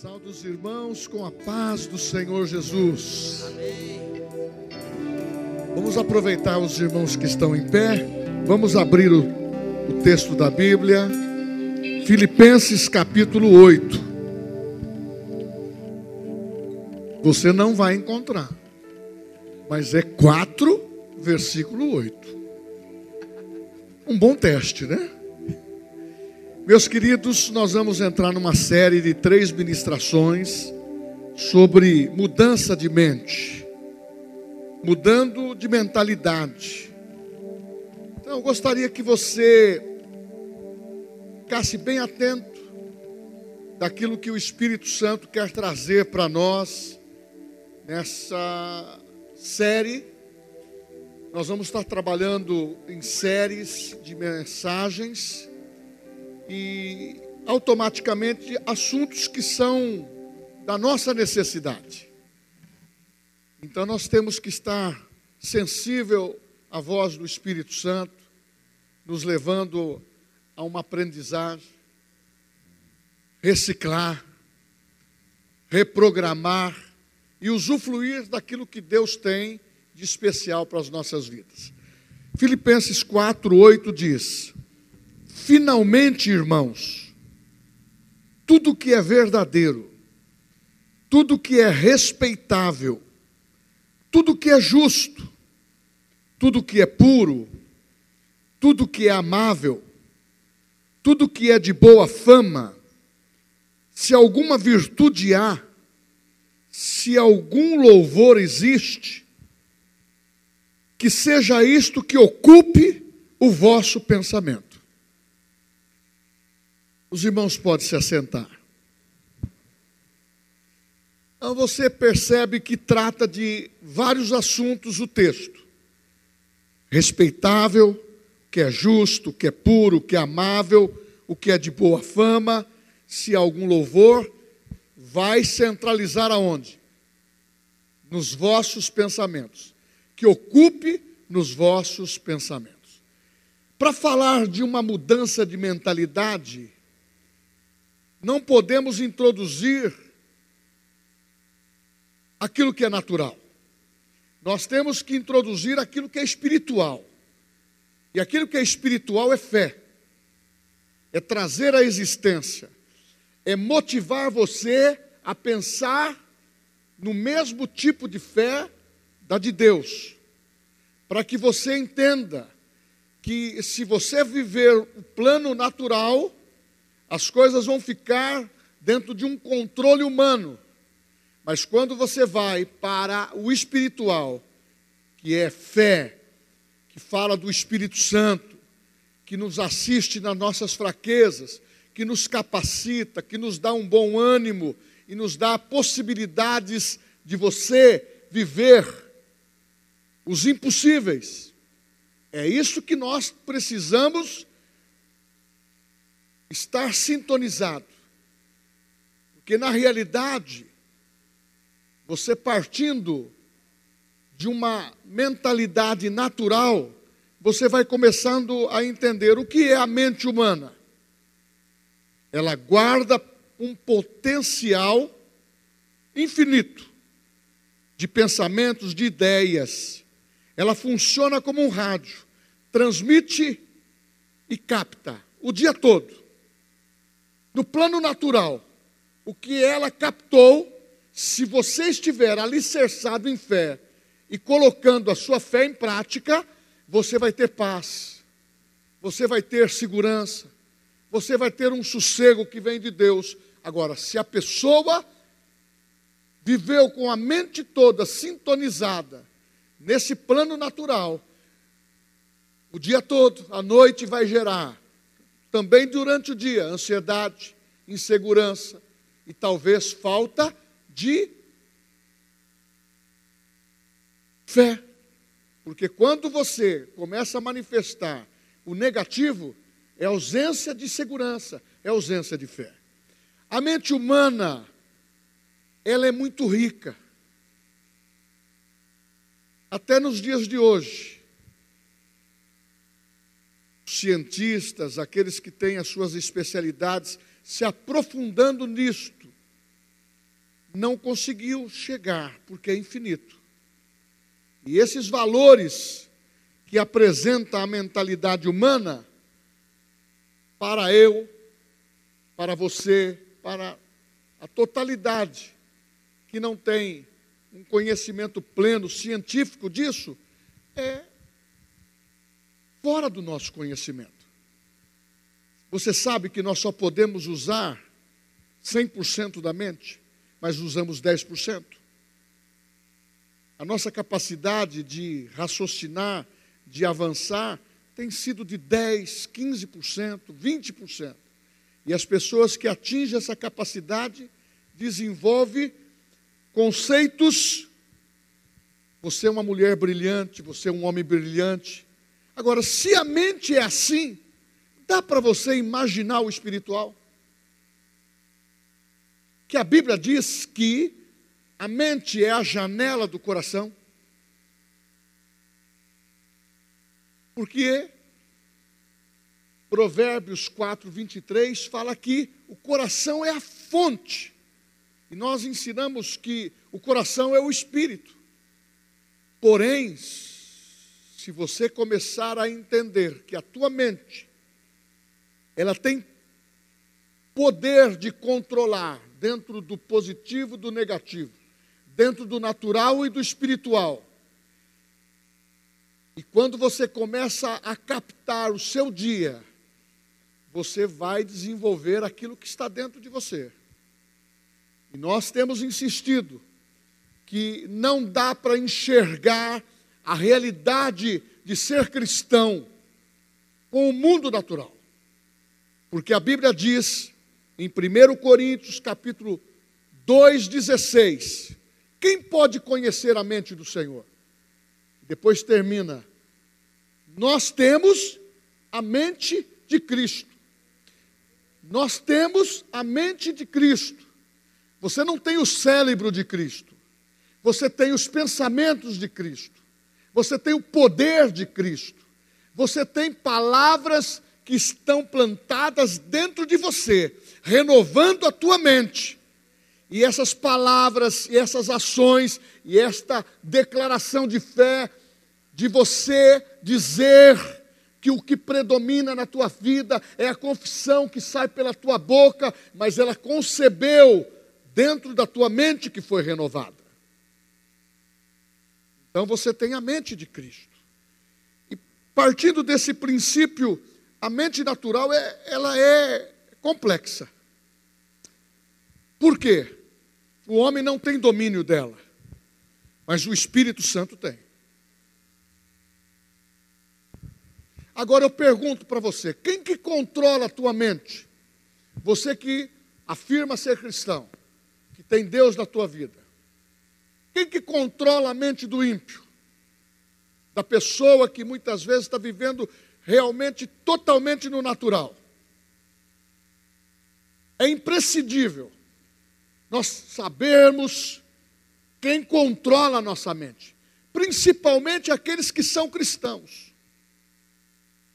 Saúde os irmãos com a paz do Senhor Jesus. Vamos aproveitar os irmãos que estão em pé. Vamos abrir o, o texto da Bíblia. Filipenses capítulo 8. Você não vai encontrar, mas é 4, versículo 8. Um bom teste, né? Meus queridos, nós vamos entrar numa série de três ministrações sobre mudança de mente, mudando de mentalidade. Então, eu gostaria que você ficasse bem atento daquilo que o Espírito Santo quer trazer para nós nessa série. Nós vamos estar trabalhando em séries de mensagens e automaticamente assuntos que são da nossa necessidade. Então nós temos que estar sensível à voz do Espírito Santo, nos levando a uma aprendizagem, reciclar, reprogramar e usufruir daquilo que Deus tem de especial para as nossas vidas. Filipenses 4, 8 diz: Finalmente, irmãos, tudo que é verdadeiro, tudo que é respeitável, tudo que é justo, tudo que é puro, tudo que é amável, tudo que é de boa fama, se alguma virtude há, se algum louvor existe, que seja isto que ocupe o vosso pensamento. Os irmãos podem se assentar. Então você percebe que trata de vários assuntos o texto. Respeitável, o que é justo, o que é puro, o que é amável, o que é de boa fama, se algum louvor, vai centralizar aonde? Nos vossos pensamentos. Que ocupe nos vossos pensamentos. Para falar de uma mudança de mentalidade, não podemos introduzir aquilo que é natural. Nós temos que introduzir aquilo que é espiritual. E aquilo que é espiritual é fé, é trazer à existência, é motivar você a pensar no mesmo tipo de fé da de Deus, para que você entenda que se você viver o plano natural, as coisas vão ficar dentro de um controle humano. Mas quando você vai para o espiritual, que é fé, que fala do Espírito Santo, que nos assiste nas nossas fraquezas, que nos capacita, que nos dá um bom ânimo e nos dá possibilidades de você viver os impossíveis. É isso que nós precisamos estar sintonizado. Porque na realidade, você partindo de uma mentalidade natural, você vai começando a entender o que é a mente humana. Ela guarda um potencial infinito de pensamentos, de ideias. Ela funciona como um rádio, transmite e capta o dia todo no plano natural, o que ela captou, se você estiver alicerçado em fé e colocando a sua fé em prática, você vai ter paz, você vai ter segurança, você vai ter um sossego que vem de Deus. Agora, se a pessoa viveu com a mente toda sintonizada nesse plano natural, o dia todo, a noite vai gerar também durante o dia, ansiedade, insegurança e talvez falta de fé. Porque quando você começa a manifestar o negativo, é ausência de segurança, é ausência de fé. A mente humana, ela é muito rica. Até nos dias de hoje cientistas, aqueles que têm as suas especialidades, se aprofundando nisto, não conseguiu chegar, porque é infinito. E esses valores que apresenta a mentalidade humana, para eu, para você, para a totalidade que não tem um conhecimento pleno científico disso, é fora do nosso conhecimento. Você sabe que nós só podemos usar 100% da mente, mas usamos 10%. A nossa capacidade de raciocinar, de avançar, tem sido de 10, 15%, 20%. E as pessoas que atingem essa capacidade desenvolvem conceitos. Você é uma mulher brilhante, você é um homem brilhante. Agora, se a mente é assim, dá para você imaginar o espiritual? Que a Bíblia diz que a mente é a janela do coração. Porque Provérbios 4, 23 fala que o coração é a fonte. E nós ensinamos que o coração é o espírito. Porém, se você começar a entender que a tua mente ela tem poder de controlar dentro do positivo e do negativo, dentro do natural e do espiritual. E quando você começa a captar o seu dia, você vai desenvolver aquilo que está dentro de você. E nós temos insistido que não dá para enxergar a realidade de ser cristão com o mundo natural. Porque a Bíblia diz em 1 Coríntios, capítulo 2:16, quem pode conhecer a mente do Senhor? Depois termina: Nós temos a mente de Cristo. Nós temos a mente de Cristo. Você não tem o cérebro de Cristo. Você tem os pensamentos de Cristo. Você tem o poder de Cristo. Você tem palavras que estão plantadas dentro de você, renovando a tua mente. E essas palavras, e essas ações, e esta declaração de fé, de você dizer que o que predomina na tua vida é a confissão que sai pela tua boca, mas ela concebeu dentro da tua mente que foi renovada. Então você tem a mente de Cristo. E partindo desse princípio, a mente natural é, ela é complexa. Por quê? O homem não tem domínio dela, mas o Espírito Santo tem. Agora eu pergunto para você: quem que controla a tua mente? Você que afirma ser cristão, que tem Deus na tua vida. Quem que controla a mente do ímpio? Da pessoa que muitas vezes está vivendo realmente totalmente no natural. É imprescindível nós sabermos quem controla a nossa mente, principalmente aqueles que são cristãos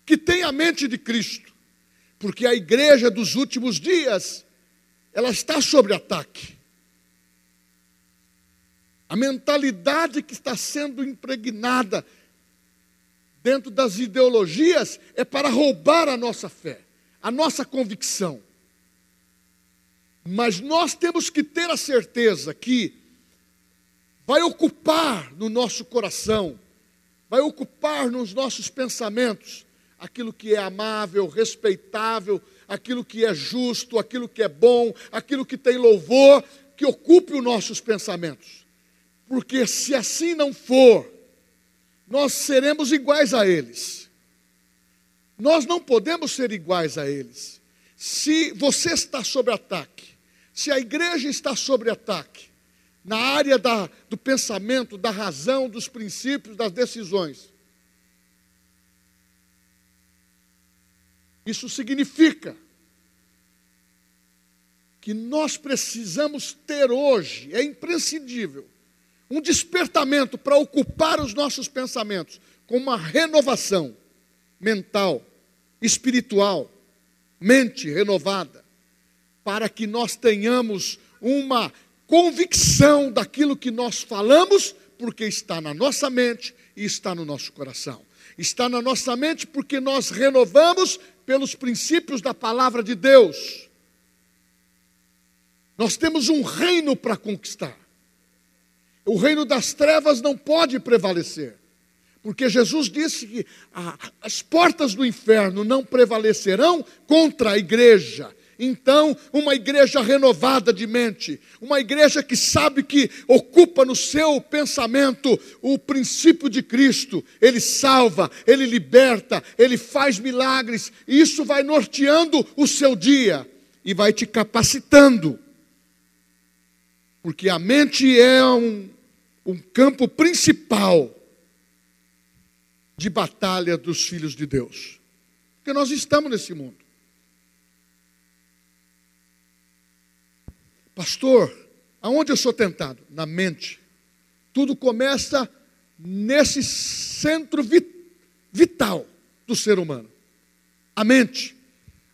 que tem a mente de Cristo, porque a igreja dos últimos dias, ela está sob ataque. A mentalidade que está sendo impregnada dentro das ideologias é para roubar a nossa fé, a nossa convicção. Mas nós temos que ter a certeza que vai ocupar no nosso coração, vai ocupar nos nossos pensamentos aquilo que é amável, respeitável, aquilo que é justo, aquilo que é bom, aquilo que tem louvor, que ocupe os nossos pensamentos. Porque se assim não for, nós seremos iguais a eles. Nós não podemos ser iguais a eles. Se você está sob ataque, se a igreja está sob ataque, na área da, do pensamento, da razão, dos princípios, das decisões, Isso significa que nós precisamos ter hoje, é imprescindível, um despertamento para ocupar os nossos pensamentos com uma renovação mental, espiritual, mente renovada, para que nós tenhamos uma convicção daquilo que nós falamos, porque está na nossa mente e está no nosso coração. Está na nossa mente porque nós renovamos pelos princípios da palavra de Deus. Nós temos um reino para conquistar. O reino das trevas não pode prevalecer. Porque Jesus disse que as portas do inferno não prevalecerão contra a igreja. Então, uma igreja renovada de mente, uma igreja que sabe que ocupa no seu pensamento o princípio de Cristo, ele salva, ele liberta, ele faz milagres, e isso vai norteando o seu dia e vai te capacitando, porque a mente é um, um campo principal de batalha dos filhos de Deus, porque nós estamos nesse mundo. Pastor, aonde eu sou tentado? Na mente. Tudo começa nesse centro vital do ser humano. A mente.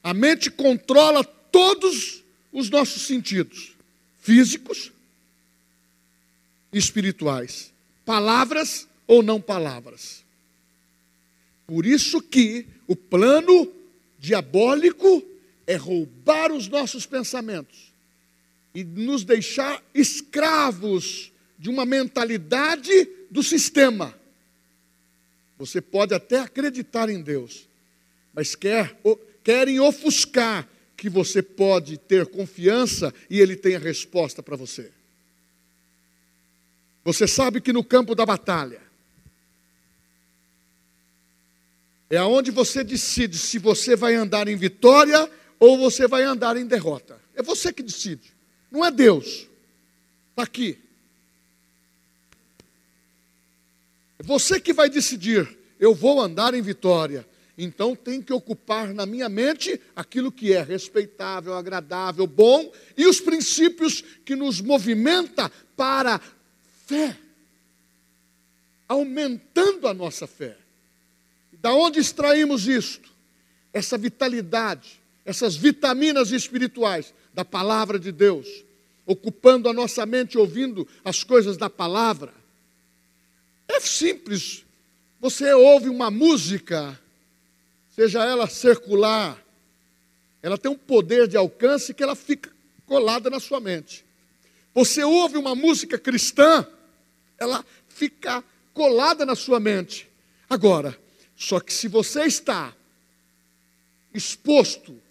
A mente controla todos os nossos sentidos, físicos espirituais, palavras ou não palavras. Por isso que o plano diabólico é roubar os nossos pensamentos e nos deixar escravos de uma mentalidade do sistema. Você pode até acreditar em Deus, mas quer, querem ofuscar que você pode ter confiança e Ele tem a resposta para você. Você sabe que no campo da batalha é aonde você decide se você vai andar em vitória ou você vai andar em derrota. É você que decide. Não é Deus. Está aqui. É você que vai decidir. Eu vou andar em vitória. Então tem que ocupar na minha mente aquilo que é respeitável, agradável, bom e os princípios que nos movimenta para fé. Aumentando a nossa fé. Da onde extraímos isto? Essa vitalidade, essas vitaminas espirituais da palavra de Deus, ocupando a nossa mente ouvindo as coisas da palavra. É simples. Você ouve uma música, seja ela circular, ela tem um poder de alcance que ela fica colada na sua mente. Você ouve uma música cristã, ela fica colada na sua mente. Agora, só que se você está exposto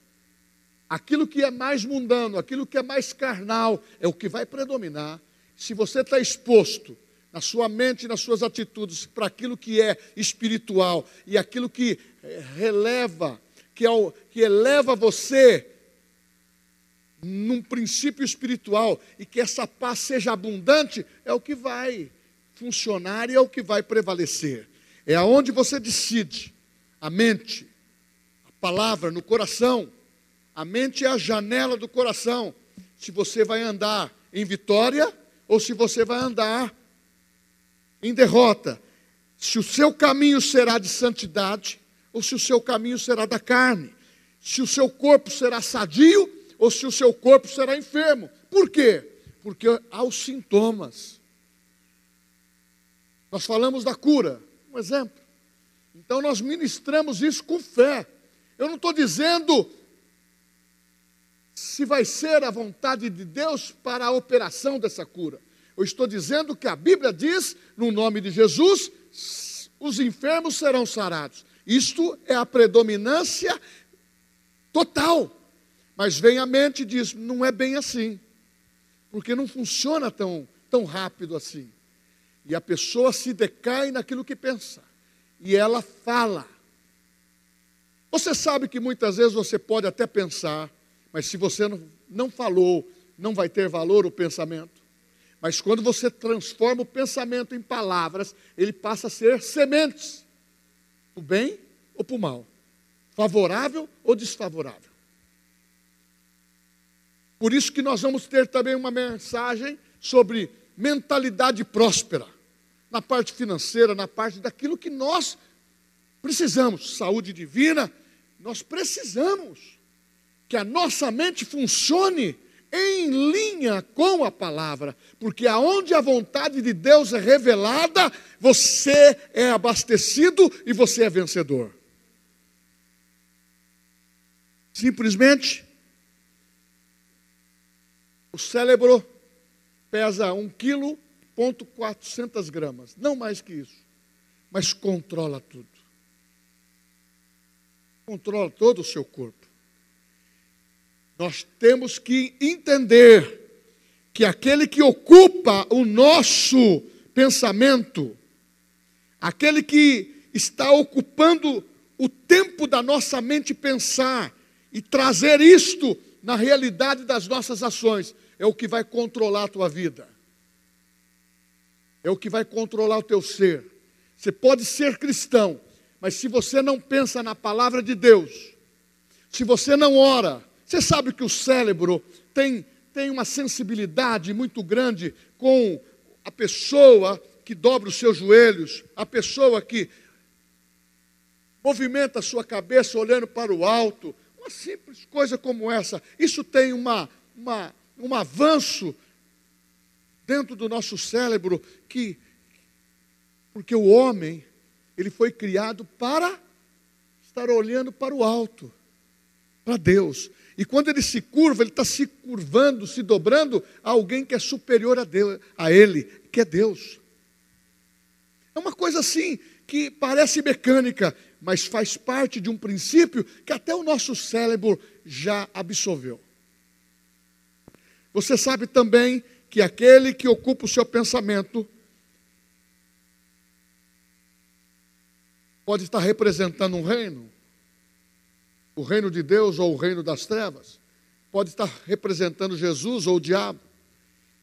aquilo que é mais mundano, aquilo que é mais carnal, é o que vai predominar. Se você está exposto na sua mente, nas suas atitudes, para aquilo que é espiritual e aquilo que eh, releva, que, é o, que eleva você num princípio espiritual e que essa paz seja abundante, é o que vai funcionar e é o que vai prevalecer. É aonde você decide, a mente, a palavra no coração a mente é a janela do coração. Se você vai andar em vitória ou se você vai andar em derrota. Se o seu caminho será de santidade ou se o seu caminho será da carne. Se o seu corpo será sadio ou se o seu corpo será enfermo. Por quê? Porque há os sintomas. Nós falamos da cura, um exemplo. Então nós ministramos isso com fé. Eu não estou dizendo se vai ser a vontade de Deus para a operação dessa cura. Eu estou dizendo que a Bíblia diz, no nome de Jesus, os enfermos serão sarados. Isto é a predominância total. Mas vem a mente e diz: não é bem assim, porque não funciona tão, tão rápido assim. E a pessoa se decai naquilo que pensa, e ela fala. Você sabe que muitas vezes você pode até pensar, mas se você não, não falou, não vai ter valor o pensamento. Mas quando você transforma o pensamento em palavras, ele passa a ser sementes, o bem ou para o mal, favorável ou desfavorável. Por isso que nós vamos ter também uma mensagem sobre mentalidade próspera, na parte financeira, na parte daquilo que nós precisamos, saúde divina, nós precisamos que a nossa mente funcione em linha com a palavra, porque aonde a vontade de Deus é revelada, você é abastecido e você é vencedor. Simplesmente, o cérebro pesa 1 quilo, ponto 400 gramas, não mais que isso, mas controla tudo. Controla todo o seu corpo. Nós temos que entender que aquele que ocupa o nosso pensamento, aquele que está ocupando o tempo da nossa mente pensar e trazer isto na realidade das nossas ações, é o que vai controlar a tua vida. É o que vai controlar o teu ser. Você pode ser cristão, mas se você não pensa na palavra de Deus, se você não ora, você sabe que o cérebro tem, tem uma sensibilidade muito grande com a pessoa que dobra os seus joelhos, a pessoa que movimenta a sua cabeça olhando para o alto, uma simples coisa como essa. Isso tem uma, uma, um avanço dentro do nosso cérebro que porque o homem ele foi criado para estar olhando para o alto, para Deus. E quando ele se curva, ele está se curvando, se dobrando a alguém que é superior a, Deus, a ele, que é Deus. É uma coisa assim que parece mecânica, mas faz parte de um princípio que até o nosso cérebro já absorveu. Você sabe também que aquele que ocupa o seu pensamento pode estar representando um reino, o reino de Deus ou o reino das trevas. Pode estar representando Jesus ou o diabo.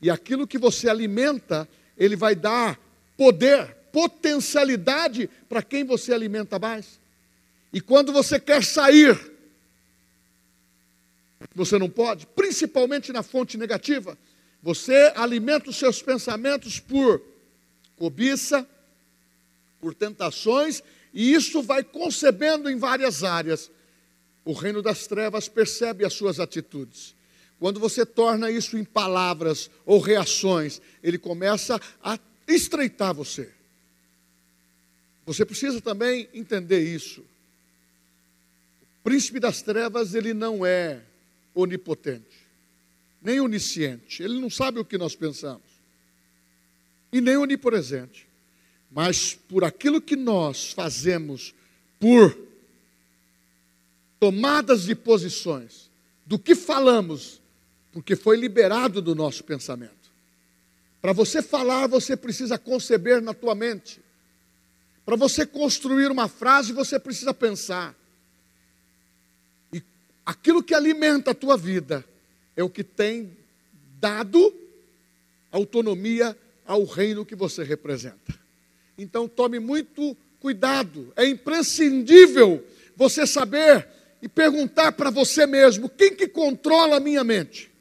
E aquilo que você alimenta, ele vai dar poder, potencialidade para quem você alimenta mais. E quando você quer sair, você não pode, principalmente na fonte negativa. Você alimenta os seus pensamentos por cobiça, por tentações, e isso vai concebendo em várias áreas o reino das trevas percebe as suas atitudes. Quando você torna isso em palavras ou reações, ele começa a estreitar você. Você precisa também entender isso. O príncipe das trevas, ele não é onipotente, nem onisciente, ele não sabe o que nós pensamos, e nem onipresente. Mas por aquilo que nós fazemos por tomadas de posições, do que falamos, porque foi liberado do nosso pensamento. Para você falar, você precisa conceber na tua mente. Para você construir uma frase, você precisa pensar. Aquilo que alimenta a tua vida é o que tem dado autonomia ao reino que você representa. Então tome muito cuidado, é imprescindível você saber e perguntar para você mesmo: quem que controla a minha mente?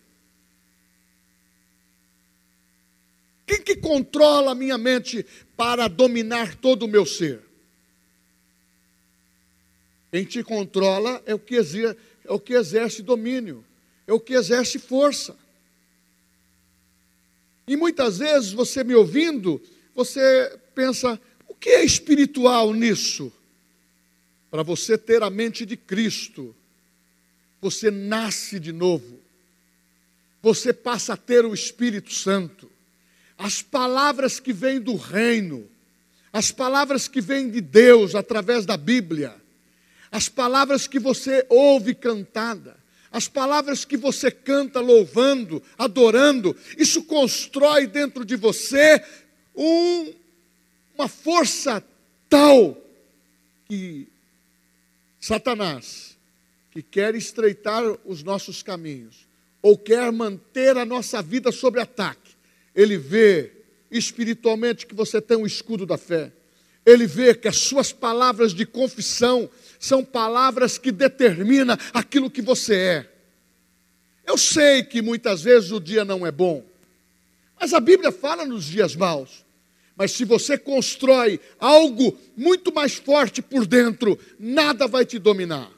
Quem que controla a minha mente para dominar todo o meu ser? Quem te controla é o que exerce, é o que exerce domínio, é o que exerce força. E muitas vezes você me ouvindo, você pensa: o que é espiritual nisso? Para você ter a mente de Cristo, você nasce de novo, você passa a ter o Espírito Santo. As palavras que vêm do reino, as palavras que vêm de Deus através da Bíblia, as palavras que você ouve cantada, as palavras que você canta louvando, adorando, isso constrói dentro de você um, uma força tal que Satanás, que quer estreitar os nossos caminhos, ou quer manter a nossa vida sob ataque, ele vê espiritualmente que você tem um escudo da fé. Ele vê que as suas palavras de confissão são palavras que determinam aquilo que você é. Eu sei que muitas vezes o dia não é bom, mas a Bíblia fala nos dias maus. Mas se você constrói algo muito mais forte por dentro, nada vai te dominar.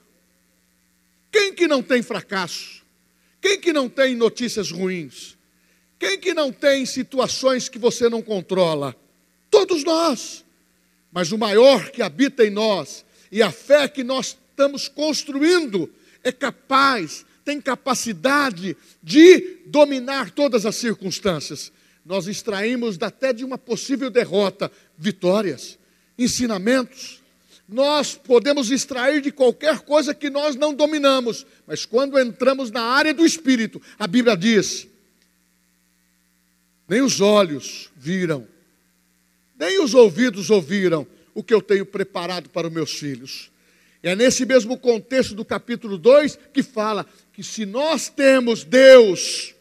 Quem que não tem fracasso? Quem que não tem notícias ruins? Quem que não tem situações que você não controla? Todos nós. Mas o maior que habita em nós e a fé que nós estamos construindo é capaz, tem capacidade de dominar todas as circunstâncias. Nós extraímos até de uma possível derrota vitórias, ensinamentos. Nós podemos extrair de qualquer coisa que nós não dominamos, mas quando entramos na área do espírito, a Bíblia diz: nem os olhos viram, nem os ouvidos ouviram o que eu tenho preparado para os meus filhos. É nesse mesmo contexto do capítulo 2 que fala que se nós temos Deus,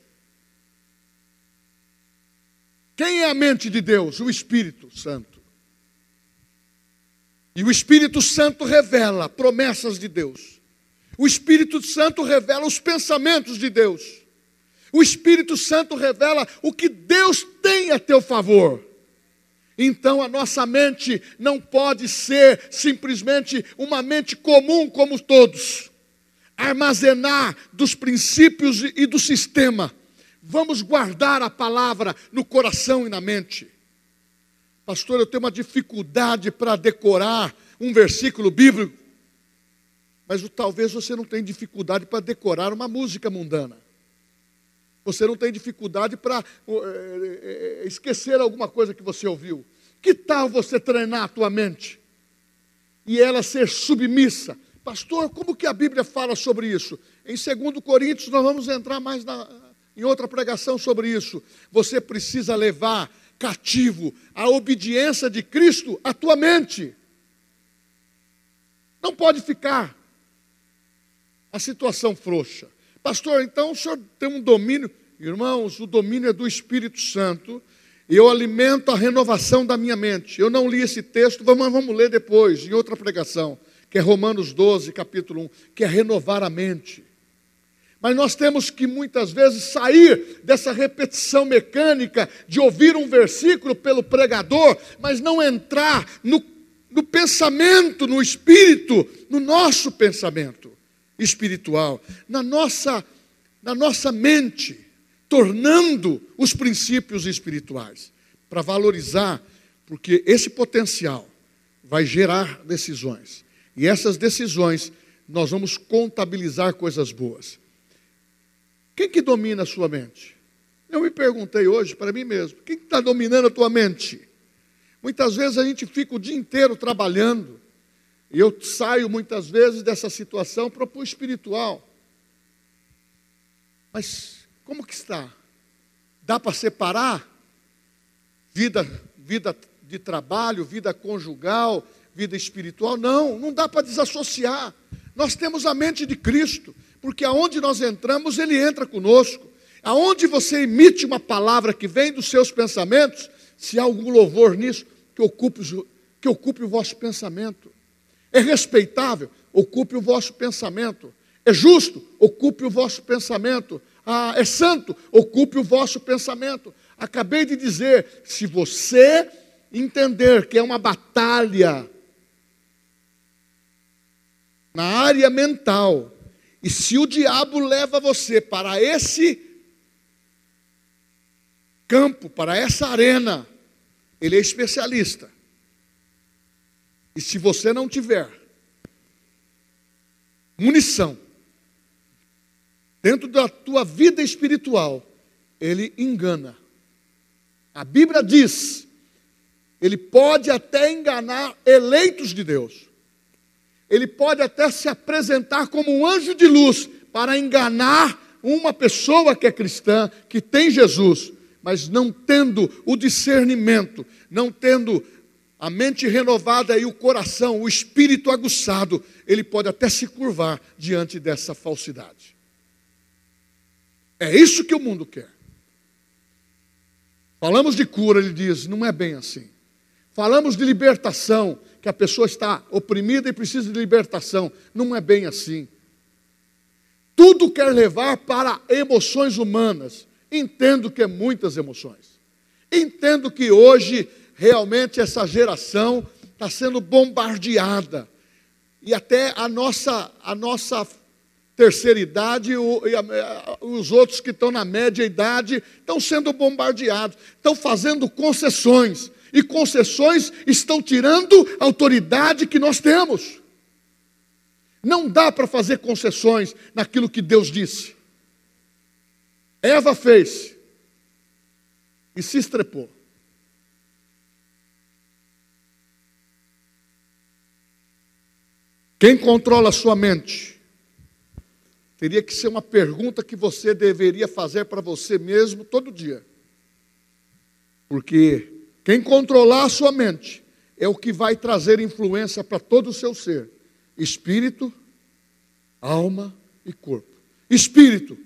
quem é a mente de Deus? O Espírito Santo. E o Espírito Santo revela promessas de Deus. O Espírito Santo revela os pensamentos de Deus. O Espírito Santo revela o que Deus tem a teu favor. Então a nossa mente não pode ser simplesmente uma mente comum como todos. Armazenar dos princípios e do sistema. Vamos guardar a palavra no coração e na mente. Pastor, eu tenho uma dificuldade para decorar um versículo bíblico. Mas talvez você não tenha dificuldade para decorar uma música mundana. Você não tem dificuldade para é, é, esquecer alguma coisa que você ouviu. Que tal você treinar a tua mente? E ela ser submissa. Pastor, como que a Bíblia fala sobre isso? Em 2 Coríntios, nós vamos entrar mais na, em outra pregação sobre isso. Você precisa levar cativo a obediência de Cristo à tua mente. Não pode ficar a situação frouxa. Pastor, então o senhor tem um domínio. Irmãos, o domínio é do Espírito Santo. E eu alimento a renovação da minha mente. Eu não li esse texto, vamos, vamos ler depois, em outra pregação, que é Romanos 12, capítulo 1, que é renovar a mente. Mas nós temos que muitas vezes sair dessa repetição mecânica de ouvir um versículo pelo pregador, mas não entrar no, no pensamento, no espírito, no nosso pensamento espiritual, na nossa, na nossa mente, tornando os princípios espirituais, para valorizar, porque esse potencial vai gerar decisões. E essas decisões nós vamos contabilizar coisas boas. Quem que domina a sua mente? Eu me perguntei hoje para mim mesmo: quem está dominando a tua mente? Muitas vezes a gente fica o dia inteiro trabalhando, eu saio muitas vezes dessa situação para o espiritual. Mas como que está? Dá para separar vida, vida de trabalho, vida conjugal, vida espiritual? Não, não dá para desassociar. Nós temos a mente de Cristo, porque aonde nós entramos, Ele entra conosco. Aonde você emite uma palavra que vem dos seus pensamentos, se há algum louvor nisso, que ocupe, que ocupe o vosso pensamento. É respeitável? Ocupe o vosso pensamento. É justo? Ocupe o vosso pensamento. Ah, é santo? Ocupe o vosso pensamento. Acabei de dizer: se você entender que é uma batalha na área mental, e se o diabo leva você para esse campo, para essa arena, ele é especialista. E se você não tiver munição dentro da tua vida espiritual, ele engana. A Bíblia diz, ele pode até enganar eleitos de Deus. Ele pode até se apresentar como um anjo de luz para enganar uma pessoa que é cristã, que tem Jesus, mas não tendo o discernimento, não tendo a mente renovada e o coração, o espírito aguçado, ele pode até se curvar diante dessa falsidade. É isso que o mundo quer. Falamos de cura, ele diz, não é bem assim. Falamos de libertação, que a pessoa está oprimida e precisa de libertação, não é bem assim. Tudo quer levar para emoções humanas. Entendo que é muitas emoções. Entendo que hoje realmente essa geração está sendo bombardeada. E até a nossa, a nossa terceira idade, e os outros que estão na média idade estão sendo bombardeados, estão fazendo concessões, e concessões estão tirando a autoridade que nós temos. Não dá para fazer concessões naquilo que Deus disse. Eva fez e se estrepou. Quem controla a sua mente? Teria que ser uma pergunta que você deveria fazer para você mesmo todo dia. Porque quem controlar a sua mente é o que vai trazer influência para todo o seu ser: espírito, alma e corpo. Espírito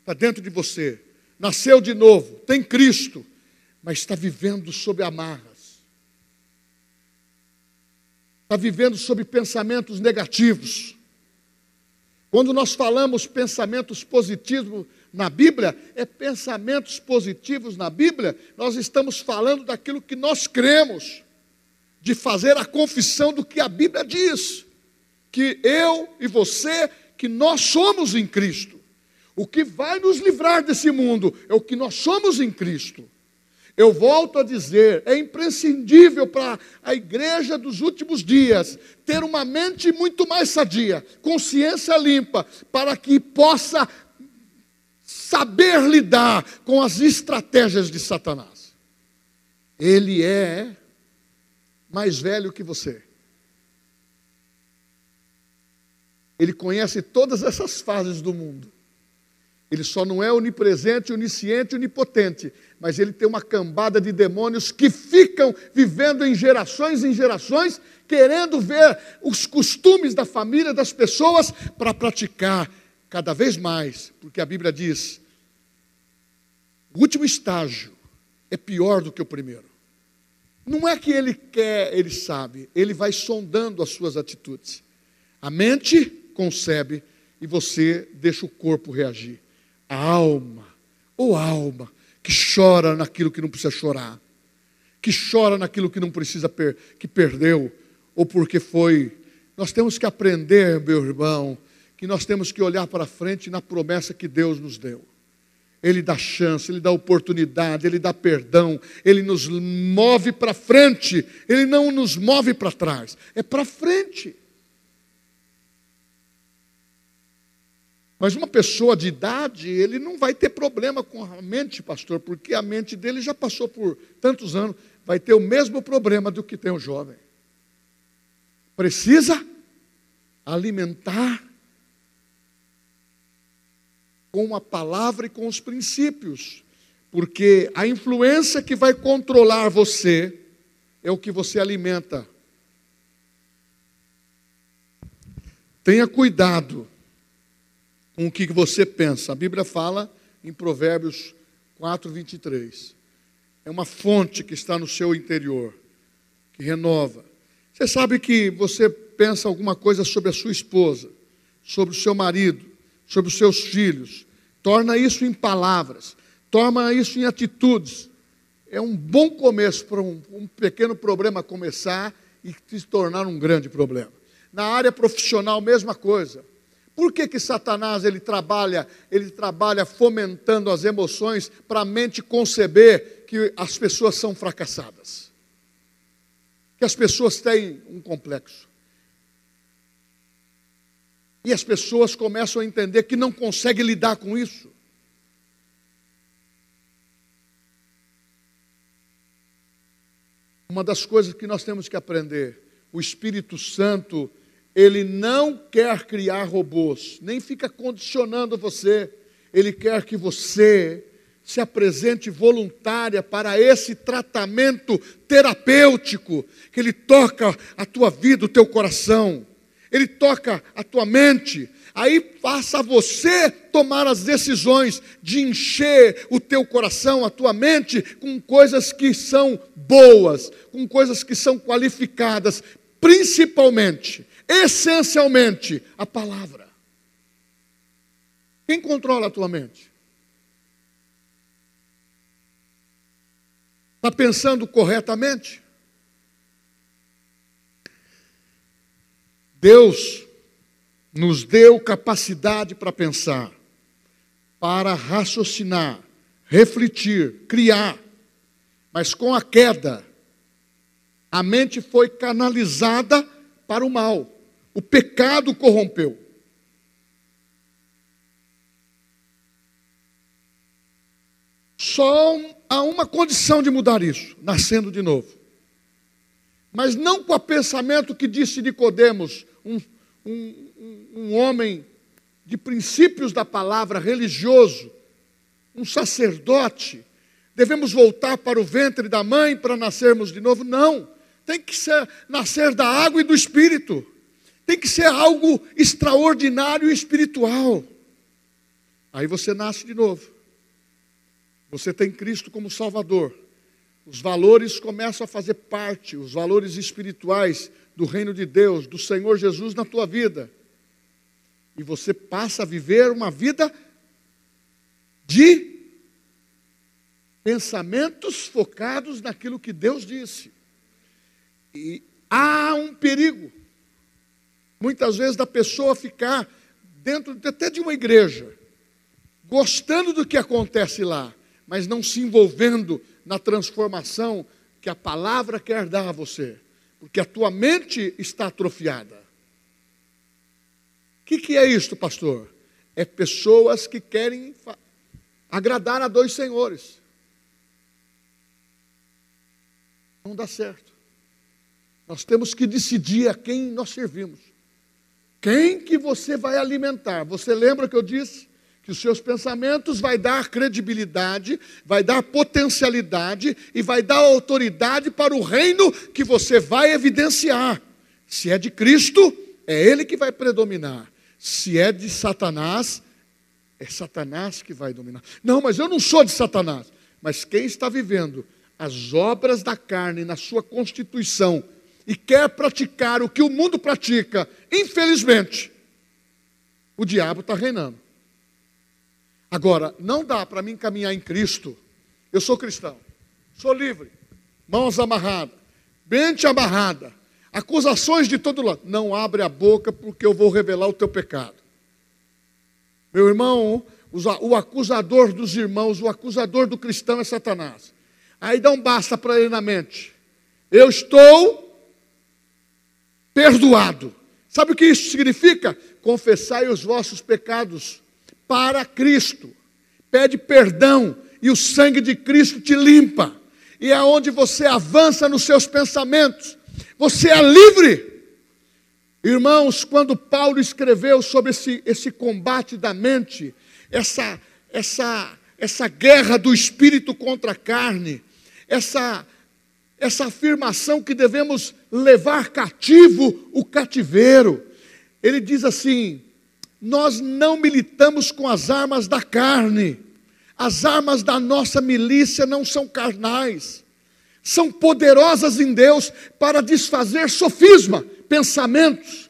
está dentro de você, nasceu de novo, tem Cristo, mas está vivendo sob amarras, está vivendo sob pensamentos negativos. Quando nós falamos pensamentos positivos na Bíblia, é pensamentos positivos na Bíblia, nós estamos falando daquilo que nós cremos, de fazer a confissão do que a Bíblia diz, que eu e você, que nós somos em Cristo. O que vai nos livrar desse mundo é o que nós somos em Cristo. Eu volto a dizer, é imprescindível para a igreja dos últimos dias ter uma mente muito mais sadia, consciência limpa, para que possa saber lidar com as estratégias de Satanás. Ele é mais velho que você. Ele conhece todas essas fases do mundo. Ele só não é onipresente, onisciente, onipotente, mas ele tem uma cambada de demônios que ficam vivendo em gerações em gerações, querendo ver os costumes da família das pessoas para praticar cada vez mais, porque a Bíblia diz: o último estágio é pior do que o primeiro. Não é que ele quer, ele sabe, ele vai sondando as suas atitudes. A mente concebe e você deixa o corpo reagir a alma, ou alma, que chora naquilo que não precisa chorar, que chora naquilo que não precisa per que perdeu, ou porque foi. Nós temos que aprender, meu irmão, que nós temos que olhar para frente na promessa que Deus nos deu. Ele dá chance, Ele dá oportunidade, Ele dá perdão, Ele nos move para frente, Ele não nos move para trás, é para frente. Mas uma pessoa de idade, ele não vai ter problema com a mente, pastor, porque a mente dele já passou por tantos anos, vai ter o mesmo problema do que tem o jovem. Precisa alimentar com a palavra e com os princípios, porque a influência que vai controlar você é o que você alimenta. Tenha cuidado com o que você pensa. A Bíblia fala em Provérbios 4, 23. É uma fonte que está no seu interior, que renova. Você sabe que você pensa alguma coisa sobre a sua esposa, sobre o seu marido, sobre os seus filhos. Torna isso em palavras, torna isso em atitudes. É um bom começo para um, um pequeno problema começar e se tornar um grande problema. Na área profissional, mesma coisa. Por que, que Satanás ele trabalha, ele trabalha fomentando as emoções para a mente conceber que as pessoas são fracassadas? Que as pessoas têm um complexo. E as pessoas começam a entender que não conseguem lidar com isso. Uma das coisas que nós temos que aprender, o Espírito Santo ele não quer criar robôs, nem fica condicionando você. Ele quer que você se apresente voluntária para esse tratamento terapêutico, que ele toca a tua vida, o teu coração, ele toca a tua mente, aí faça você tomar as decisões de encher o teu coração, a tua mente, com coisas que são boas, com coisas que são qualificadas, principalmente essencialmente a palavra. Quem controla a tua mente? Está pensando corretamente? Deus nos deu capacidade para pensar, para raciocinar, refletir, criar. Mas com a queda, a mente foi canalizada para o mal. O pecado corrompeu. Só há uma condição de mudar isso, nascendo de novo. Mas não com o pensamento que disse Nicodemos, um, um, um homem de princípios da palavra, religioso, um sacerdote, devemos voltar para o ventre da mãe para nascermos de novo? Não, tem que ser, nascer da água e do espírito, tem que ser algo extraordinário e espiritual. Aí você nasce de novo, você tem Cristo como Salvador, os valores começam a fazer parte, os valores espirituais do reino de Deus, do Senhor Jesus na tua vida. E você passa a viver uma vida de pensamentos focados naquilo que Deus disse. E há um perigo, muitas vezes, da pessoa ficar dentro até de uma igreja, gostando do que acontece lá, mas não se envolvendo na transformação que a palavra quer dar a você, porque a tua mente está atrofiada. O que, que é isto, pastor? É pessoas que querem agradar a dois senhores. Não dá certo. Nós temos que decidir a quem nós servimos. Quem que você vai alimentar? Você lembra que eu disse que os seus pensamentos vai dar credibilidade, vai dar potencialidade e vai dar autoridade para o reino que você vai evidenciar. Se é de Cristo, é ele que vai predominar. Se é de Satanás, é Satanás que vai dominar. Não, mas eu não sou de Satanás. Mas quem está vivendo as obras da carne na sua constituição e quer praticar o que o mundo pratica, infelizmente, o diabo está reinando. Agora, não dá para mim caminhar em Cristo. Eu sou cristão, sou livre, mãos amarradas, mente amarrada, acusações de todo lado. Não abre a boca porque eu vou revelar o teu pecado. Meu irmão, o acusador dos irmãos, o acusador do cristão é Satanás. Aí dá um basta para ele na mente. Eu estou perdoado. Sabe o que isso significa? Confessai os vossos pecados para Cristo. Pede perdão e o sangue de Cristo te limpa. E é onde você avança nos seus pensamentos. Você é livre. Irmãos, quando Paulo escreveu sobre esse, esse combate da mente, essa, essa, essa guerra do espírito contra a carne, essa, essa afirmação que devemos levar cativo o cativeiro. Ele diz assim: nós não militamos com as armas da carne, as armas da nossa milícia não são carnais, são poderosas em Deus para desfazer sofisma, pensamentos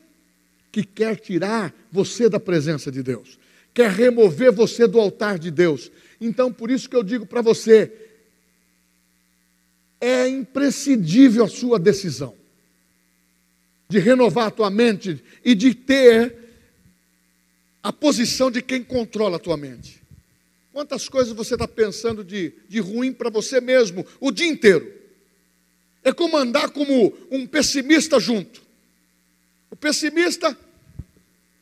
que quer tirar você da presença de Deus, quer remover você do altar de Deus. Então, por isso que eu digo para você, é imprescindível a sua decisão de renovar a tua mente e de ter a posição de quem controla a tua mente. Quantas coisas você está pensando de, de ruim para você mesmo o dia inteiro? É como andar como um pessimista junto. O pessimista,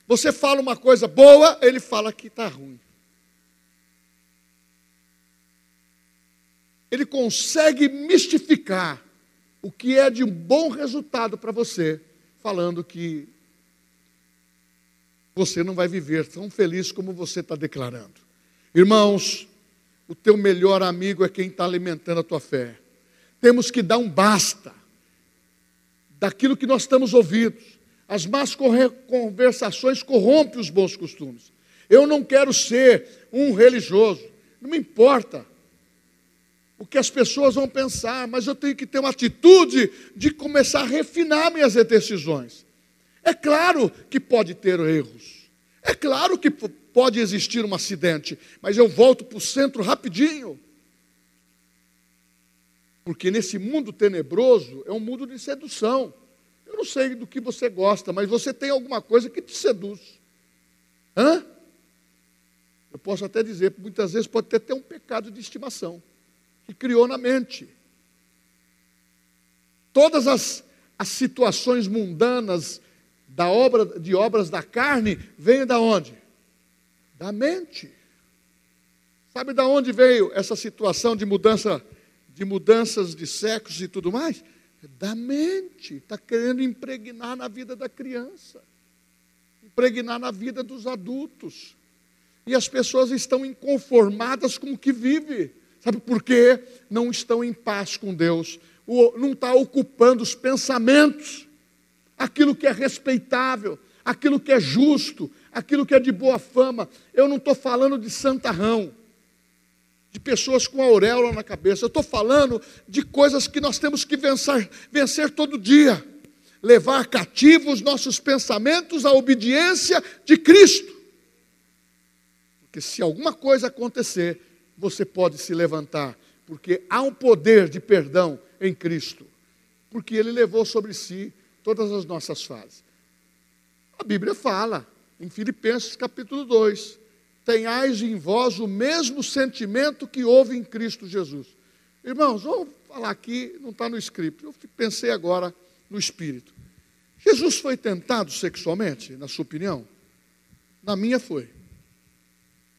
você fala uma coisa boa, ele fala que está ruim. Ele consegue mistificar o que é de um bom resultado para você, falando que você não vai viver tão feliz como você está declarando. Irmãos, o teu melhor amigo é quem está alimentando a tua fé. Temos que dar um basta daquilo que nós estamos ouvindo. As más conversações corrompem os bons costumes. Eu não quero ser um religioso, não me importa o que as pessoas vão pensar, mas eu tenho que ter uma atitude de começar a refinar minhas decisões. É claro que pode ter erros, é claro que pode existir um acidente, mas eu volto para o centro rapidinho. Porque nesse mundo tenebroso é um mundo de sedução. Eu não sei do que você gosta, mas você tem alguma coisa que te seduz. Hã? Eu posso até dizer, muitas vezes pode ter até um pecado de estimação que criou na mente. Todas as, as situações mundanas da obra, de obras da carne vêm da onde? Da mente. Sabe da onde veio essa situação de mudança, de mudanças de sexo e tudo mais? Da mente. Está querendo impregnar na vida da criança, impregnar na vida dos adultos. E as pessoas estão inconformadas com o que vive. Sabe por quê? Não estão em paz com Deus não está ocupando os pensamentos, aquilo que é respeitável, aquilo que é justo, aquilo que é de boa fama. Eu não estou falando de santarrão, de pessoas com auréola na cabeça. Eu estou falando de coisas que nós temos que vencer, vencer todo dia. Levar cativos nossos pensamentos à obediência de Cristo. Porque se alguma coisa acontecer, você pode se levantar, porque há um poder de perdão em Cristo, porque Ele levou sobre si todas as nossas fases. A Bíblia fala, em Filipenses capítulo 2, tenhais em vós o mesmo sentimento que houve em Cristo Jesus. Irmãos, vou falar aqui, não está no script, eu pensei agora no Espírito. Jesus foi tentado sexualmente, na sua opinião? Na minha foi.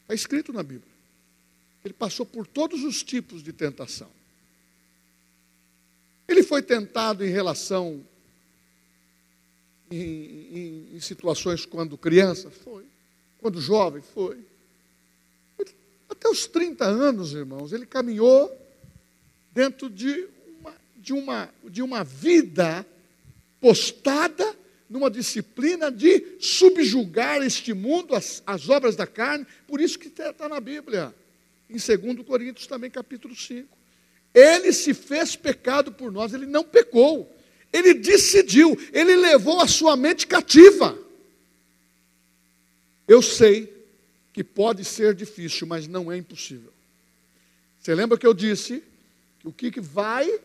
Está escrito na Bíblia. Ele passou por todos os tipos de tentação. Ele foi tentado em relação em, em, em situações quando criança? Foi. Quando jovem? Foi. Até os 30 anos, irmãos, ele caminhou dentro de uma, de uma, de uma vida postada numa disciplina de subjugar este mundo, as, as obras da carne, por isso que está na Bíblia, em 2 Coríntios também, capítulo 5. Ele se fez pecado por nós, ele não pecou. Ele decidiu, ele levou a sua mente cativa. Eu sei que pode ser difícil, mas não é impossível. Você lembra que eu disse que o que vai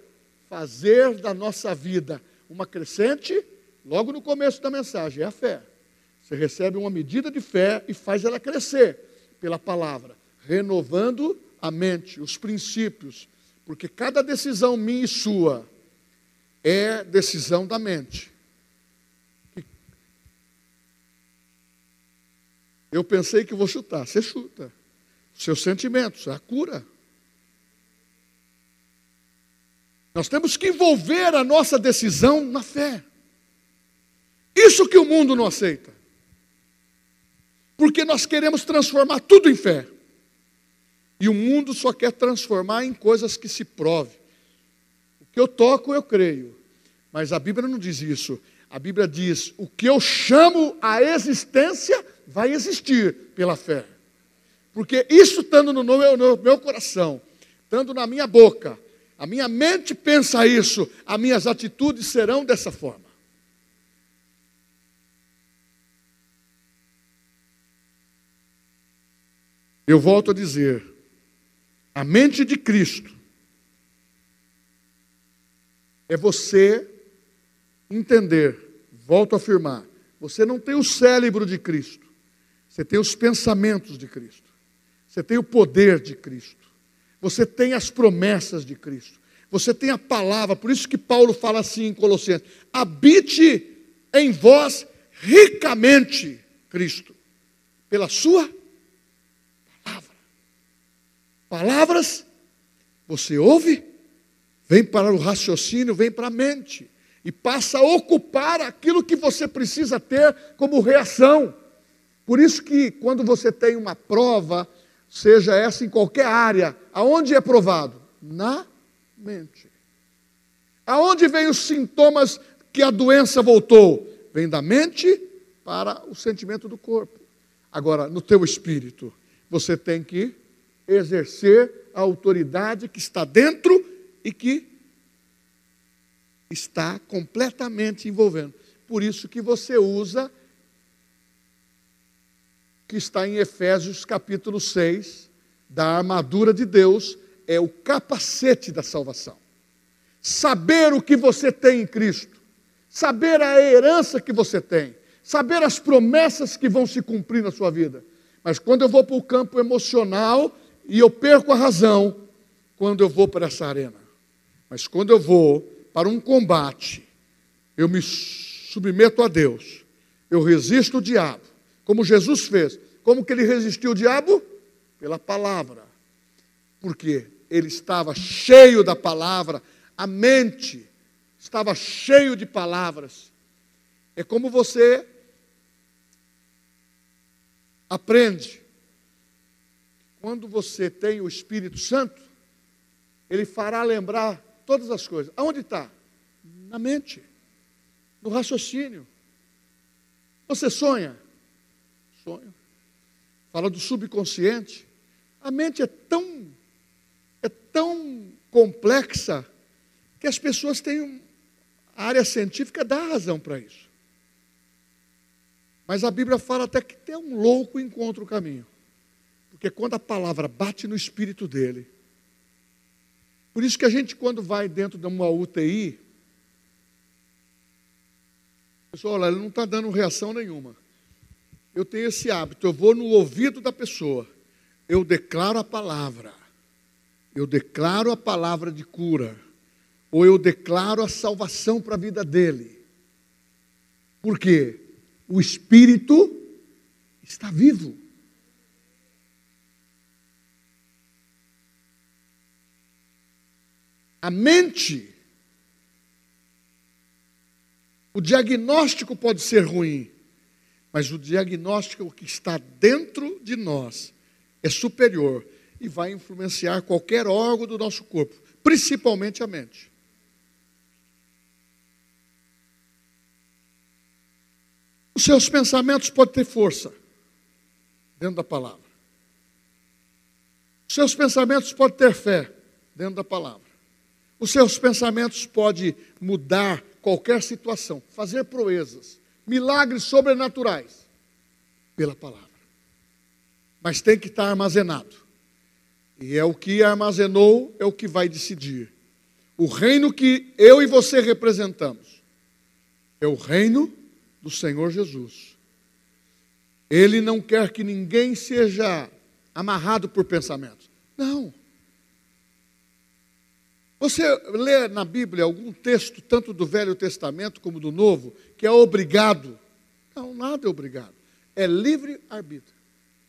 fazer da nossa vida uma crescente? Logo no começo da mensagem, é a fé. Você recebe uma medida de fé e faz ela crescer pela palavra, renovando a mente, os princípios, porque cada decisão minha e sua é decisão da mente. Eu pensei que vou chutar, você chuta. Seus sentimentos, a cura. Nós temos que envolver a nossa decisão na fé. Isso que o mundo não aceita. Porque nós queremos transformar tudo em fé. E o mundo só quer transformar em coisas que se prove. O que eu toco, eu creio. Mas a Bíblia não diz isso. A Bíblia diz: o que eu chamo a existência vai existir pela fé. Porque isso estando no meu, no meu coração, estando na minha boca, a minha mente pensa isso, as minhas atitudes serão dessa forma. Eu volto a dizer, a mente de Cristo é você entender, volto a afirmar, você não tem o cérebro de Cristo, você tem os pensamentos de Cristo, você tem o poder de Cristo, você tem as promessas de Cristo, você tem a palavra, por isso que Paulo fala assim em Colossenses: habite em vós ricamente Cristo, pela sua Palavras, você ouve, vem para o raciocínio, vem para a mente, e passa a ocupar aquilo que você precisa ter como reação. Por isso que quando você tem uma prova, seja essa em qualquer área, aonde é provado? Na mente. Aonde vem os sintomas que a doença voltou? Vem da mente para o sentimento do corpo. Agora, no teu espírito, você tem que exercer a autoridade que está dentro e que está completamente envolvendo. Por isso que você usa que está em Efésios capítulo 6, da armadura de Deus, é o capacete da salvação. Saber o que você tem em Cristo, saber a herança que você tem, saber as promessas que vão se cumprir na sua vida. Mas quando eu vou para o campo emocional e eu perco a razão, quando eu vou para essa arena. Mas quando eu vou para um combate, eu me submeto a Deus, eu resisto o diabo, como Jesus fez. Como que ele resistiu o diabo? Pela palavra. Porque ele estava cheio da palavra, a mente estava cheio de palavras. É como você aprende. Quando você tem o Espírito Santo, ele fará lembrar todas as coisas. Aonde está? Na mente, no raciocínio. Você sonha? Sonho. Fala do subconsciente. A mente é tão é tão complexa que as pessoas têm a área científica dá razão para isso. Mas a Bíblia fala até que tem um louco encontra o caminho. Porque quando a palavra bate no espírito dele, por isso que a gente, quando vai dentro de uma UTI, pessoal, olha, ele não está dando reação nenhuma. Eu tenho esse hábito, eu vou no ouvido da pessoa, eu declaro a palavra, eu declaro a palavra de cura, ou eu declaro a salvação para a vida dele. Por quê? O Espírito está vivo. A mente, o diagnóstico pode ser ruim, mas o diagnóstico que está dentro de nós é superior e vai influenciar qualquer órgão do nosso corpo, principalmente a mente. Os seus pensamentos podem ter força dentro da palavra. Os seus pensamentos podem ter fé dentro da palavra. Os seus pensamentos podem mudar qualquer situação, fazer proezas, milagres sobrenaturais pela palavra. Mas tem que estar armazenado. E é o que armazenou, é o que vai decidir. O reino que eu e você representamos é o reino do Senhor Jesus. Ele não quer que ninguém seja amarrado por pensamentos. Não. Você lê na Bíblia algum texto, tanto do Velho Testamento como do Novo, que é obrigado? Não, nada é obrigado. É livre arbítrio.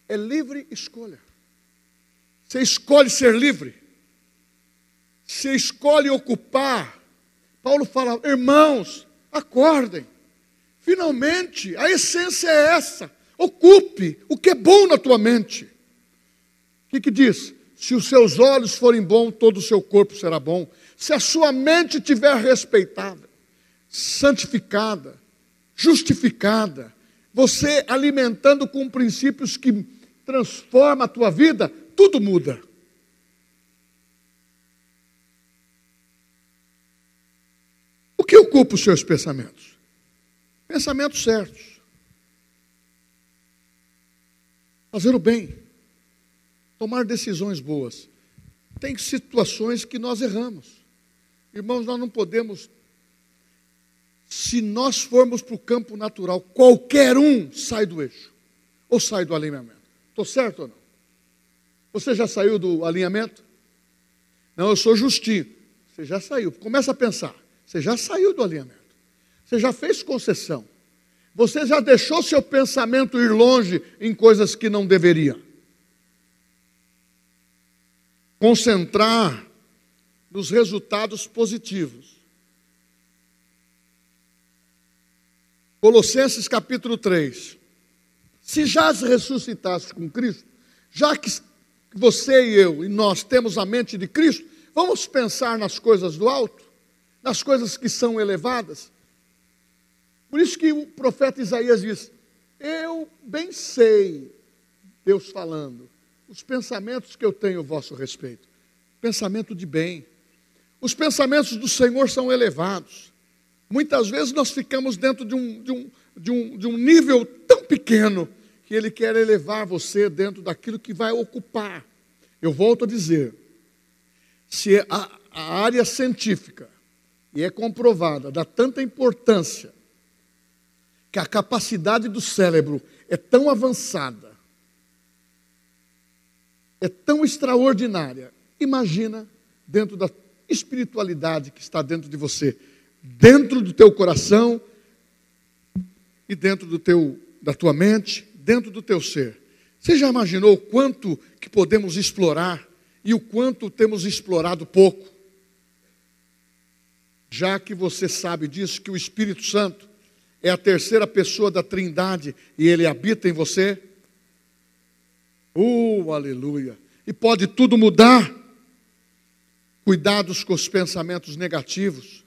É livre escolha. Você escolhe ser livre. Você escolhe ocupar. Paulo fala, irmãos, acordem. Finalmente, a essência é essa. Ocupe o que é bom na tua mente. O que, que diz? Se os seus olhos forem bons, todo o seu corpo será bom. Se a sua mente estiver respeitada, santificada, justificada, você alimentando com princípios que transformam a tua vida, tudo muda. O que ocupa os seus pensamentos? Pensamentos certos. Fazer o bem. Tomar decisões boas. Tem situações que nós erramos. Irmãos, nós não podemos. Se nós formos para o campo natural, qualquer um sai do eixo. Ou sai do alinhamento. Estou certo ou não? Você já saiu do alinhamento? Não, eu sou justinho. Você já saiu. Começa a pensar. Você já saiu do alinhamento. Você já fez concessão. Você já deixou seu pensamento ir longe em coisas que não deveria. Concentrar nos resultados positivos. Colossenses capítulo 3. Se já ressuscitaste com Cristo, já que você e eu e nós temos a mente de Cristo, vamos pensar nas coisas do alto, nas coisas que são elevadas, por isso que o profeta Isaías diz: Eu bem sei, Deus falando, os pensamentos que eu tenho a vosso respeito. Pensamento de bem. Os pensamentos do Senhor são elevados. Muitas vezes nós ficamos dentro de um, de um, de um, de um nível tão pequeno que Ele quer elevar você dentro daquilo que vai ocupar. Eu volto a dizer: se a, a área científica, e é comprovada, dá tanta importância que a capacidade do cérebro é tão avançada, é tão extraordinária. Imagina dentro da espiritualidade que está dentro de você, dentro do teu coração e dentro do teu da tua mente, dentro do teu ser. Você já imaginou o quanto que podemos explorar e o quanto temos explorado pouco? Já que você sabe disso, que o Espírito Santo é a terceira pessoa da Trindade e ele habita em você? Oh, aleluia! E pode tudo mudar. Cuidados com os pensamentos negativos.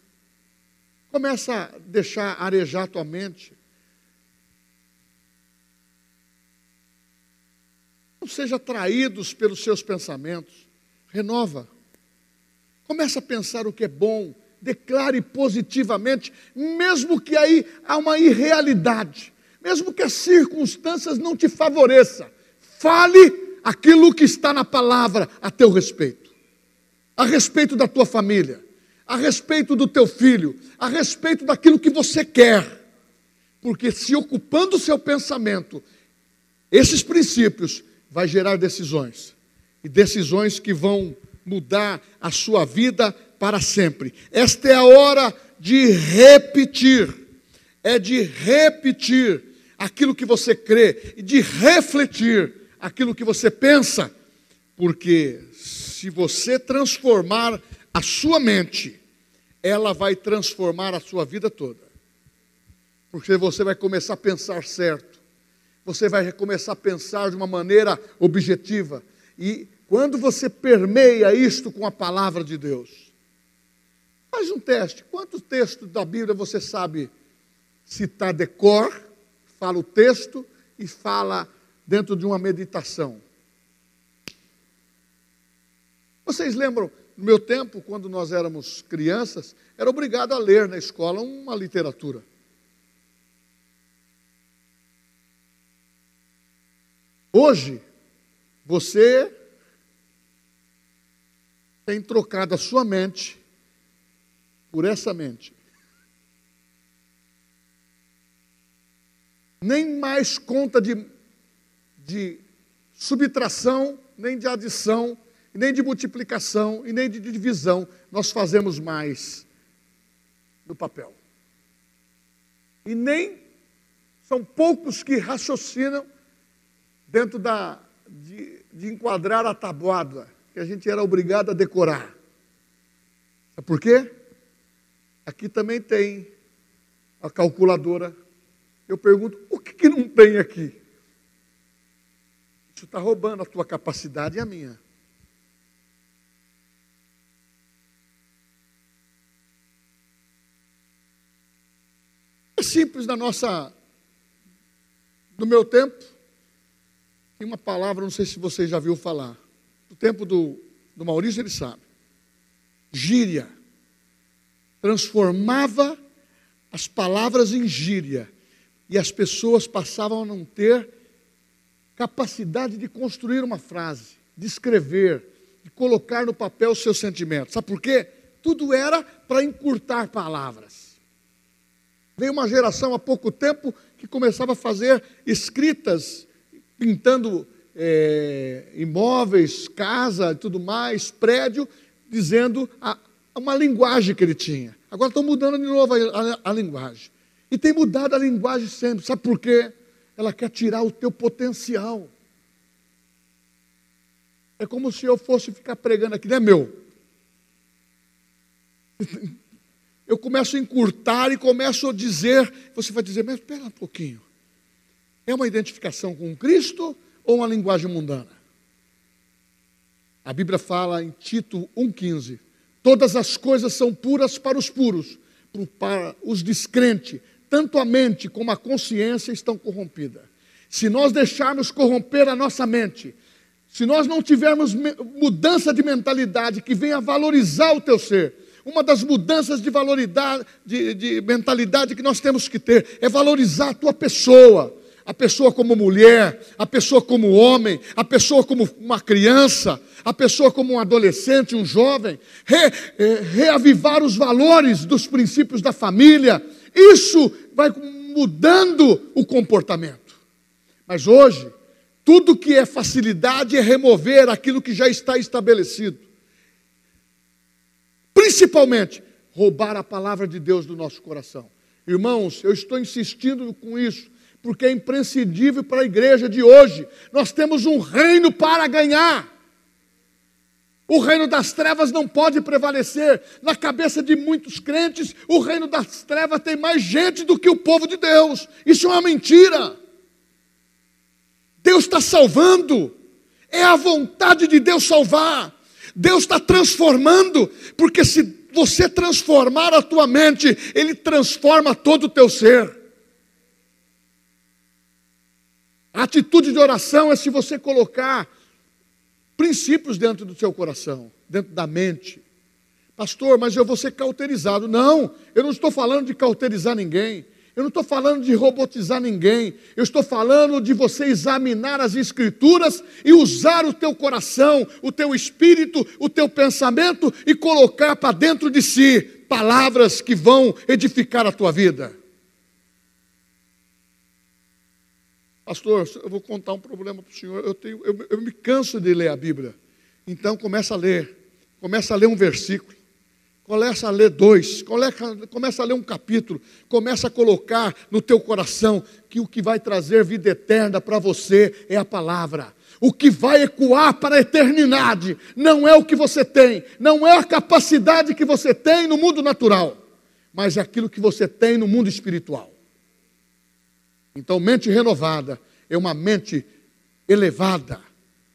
Começa a deixar arejar tua mente. Não seja traídos pelos seus pensamentos. Renova. Começa a pensar o que é bom. Declare positivamente, mesmo que aí há uma irrealidade, mesmo que as circunstâncias não te favoreçam. Fale aquilo que está na palavra a teu respeito. A respeito da tua família, a respeito do teu filho, a respeito daquilo que você quer. Porque se ocupando o seu pensamento, esses princípios vai gerar decisões. E decisões que vão mudar a sua vida para sempre. Esta é a hora de repetir. É de repetir aquilo que você crê e de refletir aquilo que você pensa. Porque se você transformar a sua mente, ela vai transformar a sua vida toda. Porque você vai começar a pensar certo você vai começar a pensar de uma maneira objetiva. E quando você permeia isto com a palavra de Deus, faz um teste. Quantos textos da Bíblia você sabe citar de cor, fala o texto e fala dentro de uma meditação? Vocês lembram, no meu tempo, quando nós éramos crianças, era obrigado a ler na escola uma literatura. Hoje, você tem trocado a sua mente por essa mente. Nem mais conta de, de subtração, nem de adição, nem de multiplicação e nem de divisão nós fazemos mais no papel. E nem são poucos que raciocinam dentro da, de, de enquadrar a tabuada, que a gente era obrigado a decorar. Sabe por quê? Aqui também tem a calculadora. Eu pergunto, o que, que não tem aqui? Isso está roubando a tua capacidade e a minha. É simples na nossa, no meu tempo, tem uma palavra, não sei se você já viu falar. No tempo do, do Maurício, ele sabe. Gíria. Transformava as palavras em gíria. E as pessoas passavam a não ter capacidade de construir uma frase, de escrever, de colocar no papel os seus sentimentos. Sabe por quê? Tudo era para encurtar palavras. Veio uma geração há pouco tempo que começava a fazer escritas pintando é, imóveis, casa e tudo mais, prédio, dizendo a, uma linguagem que ele tinha. Agora estão mudando de novo a, a, a linguagem. E tem mudado a linguagem sempre. Sabe por quê? Ela quer tirar o teu potencial. É como se eu fosse ficar pregando aqui, não é meu. Eu começo a encurtar e começo a dizer, você vai dizer, mas espera um pouquinho. É uma identificação com Cristo ou uma linguagem mundana? A Bíblia fala em Tito 1,15: Todas as coisas são puras para os puros, para os descrentes, tanto a mente como a consciência estão corrompidas. Se nós deixarmos corromper a nossa mente, se nós não tivermos mudança de mentalidade que venha valorizar o teu ser, uma das mudanças de, de, de mentalidade que nós temos que ter é valorizar a tua pessoa a pessoa como mulher, a pessoa como homem, a pessoa como uma criança, a pessoa como um adolescente, um jovem, re, é, reavivar os valores dos princípios da família. Isso vai mudando o comportamento. Mas hoje, tudo que é facilidade é remover aquilo que já está estabelecido. Principalmente, roubar a palavra de Deus do nosso coração. Irmãos, eu estou insistindo com isso, porque é imprescindível para a igreja de hoje. Nós temos um reino para ganhar. O reino das trevas não pode prevalecer. Na cabeça de muitos crentes, o reino das trevas tem mais gente do que o povo de Deus. Isso é uma mentira. Deus está salvando, é a vontade de Deus salvar. Deus está transformando, porque se você transformar a tua mente, Ele transforma todo o teu ser. A atitude de oração é se você colocar princípios dentro do seu coração, dentro da mente. Pastor, mas eu vou ser cauterizado. Não, eu não estou falando de cauterizar ninguém. Eu não estou falando de robotizar ninguém. Eu estou falando de você examinar as escrituras e usar o teu coração, o teu espírito, o teu pensamento e colocar para dentro de si palavras que vão edificar a tua vida. Pastor, eu vou contar um problema para o senhor. Eu, tenho, eu, eu me canso de ler a Bíblia. Então começa a ler. Começa a ler um versículo. Começa a ler dois, começa a ler um capítulo, começa a colocar no teu coração que o que vai trazer vida eterna para você é a palavra. O que vai ecoar para a eternidade não é o que você tem, não é a capacidade que você tem no mundo natural, mas é aquilo que você tem no mundo espiritual. Então, mente renovada é uma mente elevada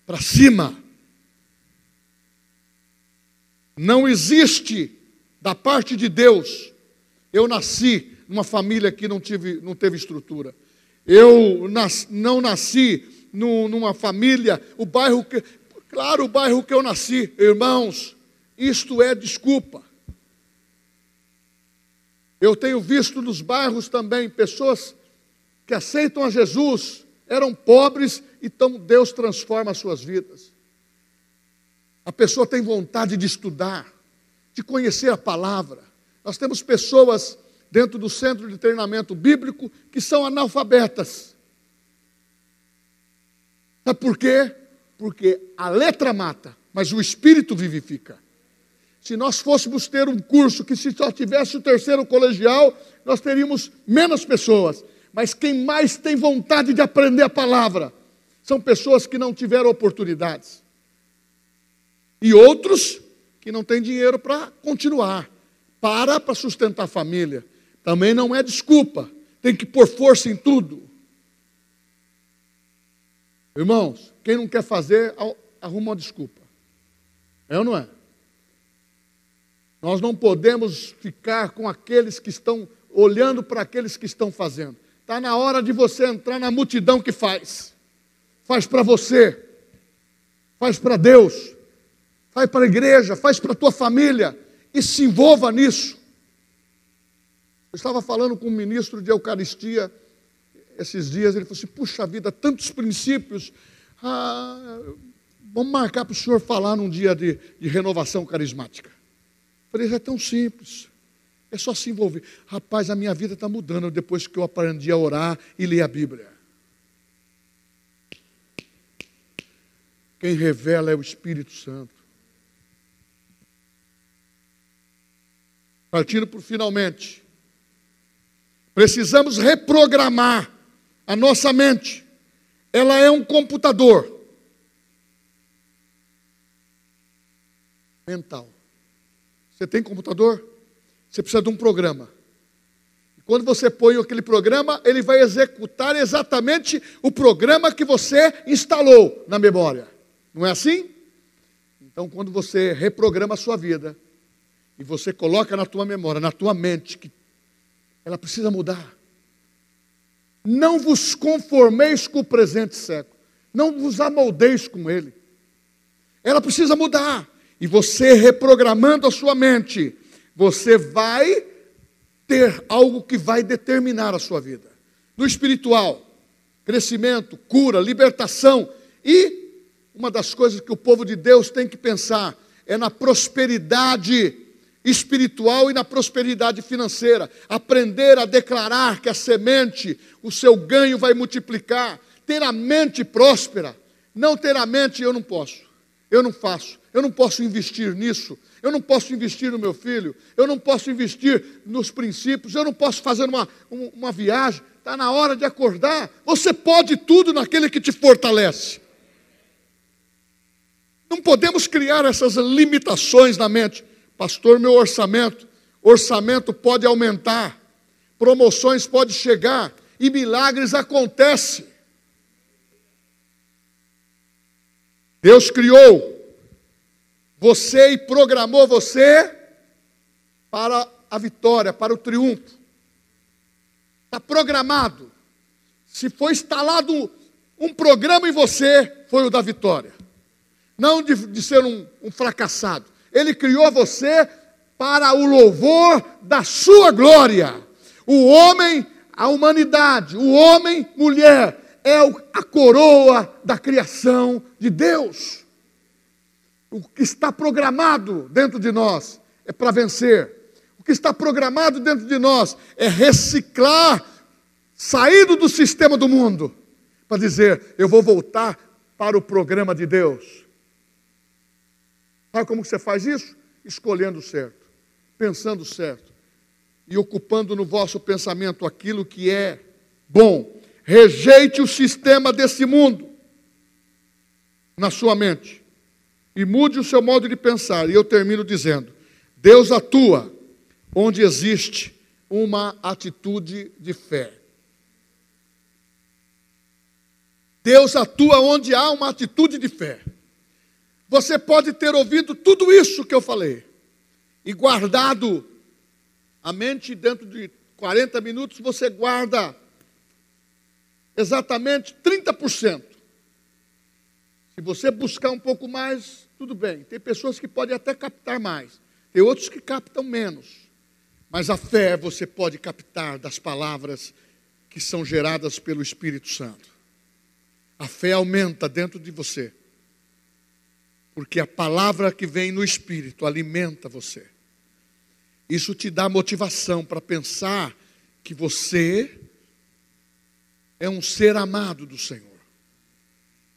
para cima. Não existe da parte de Deus. Eu nasci numa família que não, tive, não teve estrutura. Eu nas, não nasci numa família, o bairro que. Claro, o bairro que eu nasci, irmãos, isto é desculpa. Eu tenho visto nos bairros também pessoas que aceitam a Jesus, eram pobres, então Deus transforma as suas vidas. A pessoa tem vontade de estudar, de conhecer a palavra. Nós temos pessoas dentro do centro de treinamento bíblico que são analfabetas. Sabe por quê? Porque a letra mata, mas o espírito vivifica. Se nós fôssemos ter um curso que se só tivesse o terceiro colegial, nós teríamos menos pessoas mas quem mais tem vontade de aprender a palavra são pessoas que não tiveram oportunidades. E outros que não têm dinheiro para continuar, para para sustentar a família. Também não é desculpa, tem que pôr força em tudo. Irmãos, quem não quer fazer, arruma uma desculpa. É ou não é? Nós não podemos ficar com aqueles que estão olhando para aqueles que estão fazendo. Está na hora de você entrar na multidão que faz. Faz para você, faz para Deus, faz para a igreja, faz para a tua família e se envolva nisso. Eu estava falando com um ministro de Eucaristia esses dias, ele falou assim: puxa vida, tantos princípios. Ah, vamos marcar para o senhor falar num dia de, de renovação carismática. Eu falei, é tão simples. É só se envolver. Rapaz, a minha vida está mudando depois que eu aprendi a orar e ler a Bíblia. Quem revela é o Espírito Santo. Partindo por finalmente. Precisamos reprogramar a nossa mente. Ela é um computador mental. Você tem computador? Você precisa de um programa. Quando você põe aquele programa, ele vai executar exatamente o programa que você instalou na memória. Não é assim? Então, quando você reprograma a sua vida e você coloca na tua memória, na tua mente, que ela precisa mudar. Não vos conformeis com o presente século. Não vos amoldeis com ele. Ela precisa mudar. E você reprogramando a sua mente, você vai ter algo que vai determinar a sua vida. No espiritual, crescimento, cura, libertação e uma das coisas que o povo de Deus tem que pensar é na prosperidade espiritual e na prosperidade financeira. Aprender a declarar que a semente, o seu ganho vai multiplicar. Ter a mente próspera. Não ter a mente, eu não posso, eu não faço, eu não posso investir nisso, eu não posso investir no meu filho, eu não posso investir nos princípios, eu não posso fazer uma, uma viagem. Está na hora de acordar. Você pode tudo naquele que te fortalece. Não podemos criar essas limitações na mente. Pastor, meu orçamento, orçamento pode aumentar, promoções pode chegar e milagres acontecem. Deus criou você e programou você para a vitória, para o triunfo. Está programado. Se foi instalado um programa em você, foi o da vitória. Não de, de ser um, um fracassado. Ele criou você para o louvor da sua glória. O homem, a humanidade, o homem, mulher, é a coroa da criação de Deus. O que está programado dentro de nós é para vencer. O que está programado dentro de nós é reciclar, saído do sistema do mundo, para dizer: eu vou voltar para o programa de Deus. Sabe como você faz isso? Escolhendo certo, pensando certo e ocupando no vosso pensamento aquilo que é bom Rejeite o sistema desse mundo na sua mente e mude o seu modo de pensar. E eu termino dizendo: Deus atua onde existe uma atitude de fé. Deus atua onde há uma atitude de fé. Você pode ter ouvido tudo isso que eu falei e guardado a mente dentro de 40 minutos, você guarda exatamente 30%. Se você buscar um pouco mais, tudo bem. Tem pessoas que podem até captar mais, tem outros que captam menos. Mas a fé você pode captar das palavras que são geradas pelo Espírito Santo. A fé aumenta dentro de você, porque a palavra que vem no Espírito alimenta você. Isso te dá motivação para pensar que você é um ser amado do Senhor.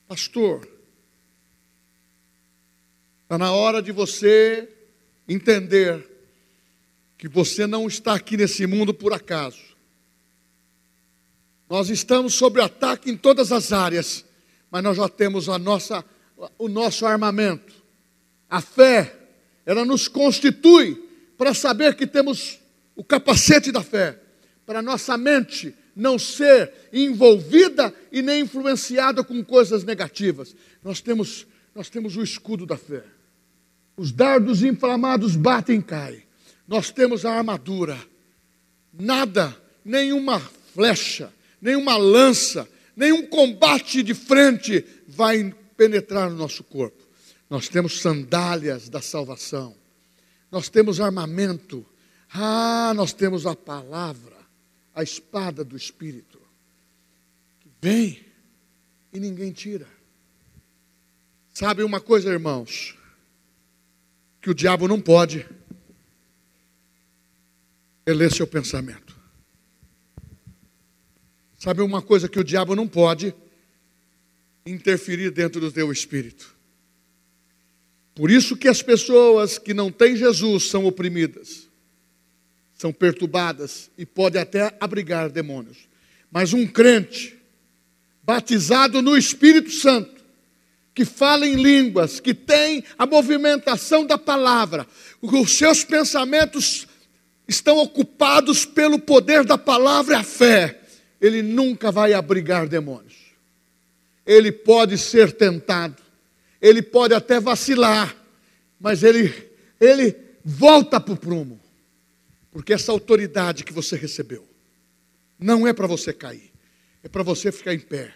Pastor, está na hora de você entender que você não está aqui nesse mundo por acaso. Nós estamos sob ataque em todas as áreas, mas nós já temos a nossa, o nosso armamento. A fé, ela nos constitui para saber que temos o capacete da fé, para nossa mente não ser envolvida e nem influenciada com coisas negativas. Nós temos, nós temos o escudo da fé. Os dardos inflamados batem e caem. Nós temos a armadura. Nada, nenhuma flecha, nenhuma lança, nenhum combate de frente vai penetrar no nosso corpo. Nós temos sandálias da salvação. Nós temos armamento. Ah, nós temos a palavra a espada do Espírito, que vem e ninguém tira. Sabe uma coisa, irmãos? Que o diabo não pode ler seu pensamento. Sabe uma coisa que o diabo não pode interferir dentro do teu espírito. Por isso que as pessoas que não têm Jesus são oprimidas são perturbadas e podem até abrigar demônios. Mas um crente, batizado no Espírito Santo, que fala em línguas, que tem a movimentação da palavra, os seus pensamentos estão ocupados pelo poder da palavra e a fé, ele nunca vai abrigar demônios. Ele pode ser tentado, ele pode até vacilar, mas ele, ele volta para o prumo. Porque essa autoridade que você recebeu não é para você cair, é para você ficar em pé.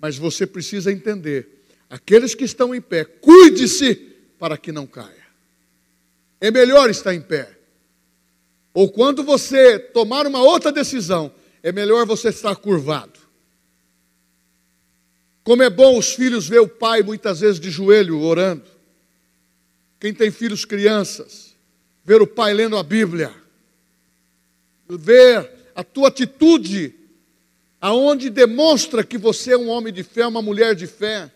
Mas você precisa entender: aqueles que estão em pé, cuide-se para que não caia. É melhor estar em pé. Ou quando você tomar uma outra decisão, é melhor você estar curvado. Como é bom os filhos ver o pai muitas vezes de joelho orando. Quem tem filhos crianças, ver o pai lendo a Bíblia, ver a tua atitude, aonde demonstra que você é um homem de fé, uma mulher de fé,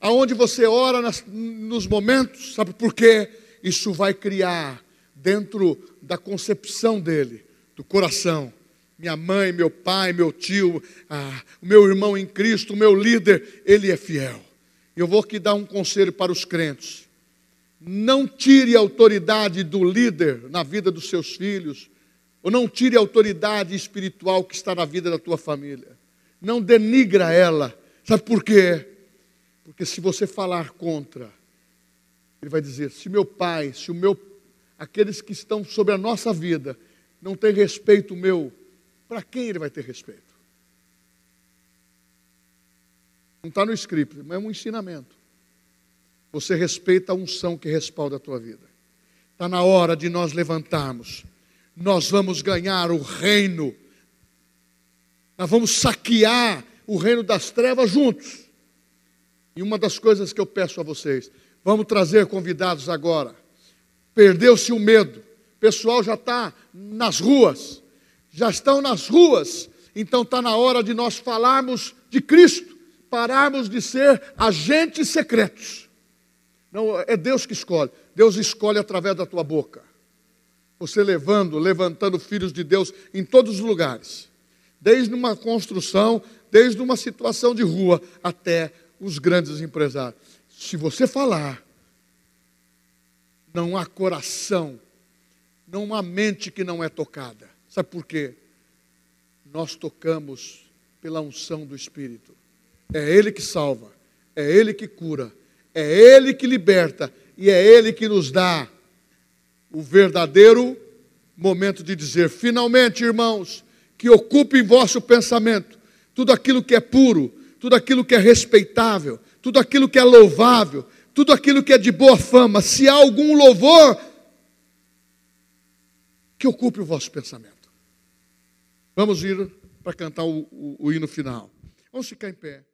aonde você ora nas, nos momentos, sabe por quê? Isso vai criar dentro da concepção dele, do coração. Minha mãe, meu pai, meu tio, ah, meu irmão em Cristo, meu líder, ele é fiel. Eu vou aqui dar um conselho para os crentes. Não tire a autoridade do líder na vida dos seus filhos, ou não tire a autoridade espiritual que está na vida da tua família. Não denigra ela. Sabe por quê? Porque se você falar contra, ele vai dizer: se meu pai, se o meu, aqueles que estão sobre a nossa vida, não têm respeito meu, para quem ele vai ter respeito? Não está no script, mas é um ensinamento. Você respeita a unção que respalda a tua vida. Está na hora de nós levantarmos nós vamos ganhar o reino, nós vamos saquear o reino das trevas juntos. E uma das coisas que eu peço a vocês, vamos trazer convidados agora. Perdeu-se o medo, o pessoal já está nas ruas, já estão nas ruas, então está na hora de nós falarmos de Cristo, pararmos de ser agentes secretos. Não, é Deus que escolhe, Deus escolhe através da tua boca. Você levando, levantando filhos de Deus em todos os lugares, desde uma construção, desde uma situação de rua até os grandes empresários. Se você falar, não há coração, não há mente que não é tocada. Sabe por quê? Nós tocamos pela unção do Espírito. É Ele que salva, é Ele que cura, é Ele que liberta e é Ele que nos dá o verdadeiro momento de dizer: finalmente, irmãos, que ocupe em vosso pensamento tudo aquilo que é puro, tudo aquilo que é respeitável, tudo aquilo que é louvável, tudo aquilo que é de boa fama. Se há algum louvor, que ocupe o vosso pensamento. Vamos ir para cantar o, o, o hino final. Vamos ficar em pé.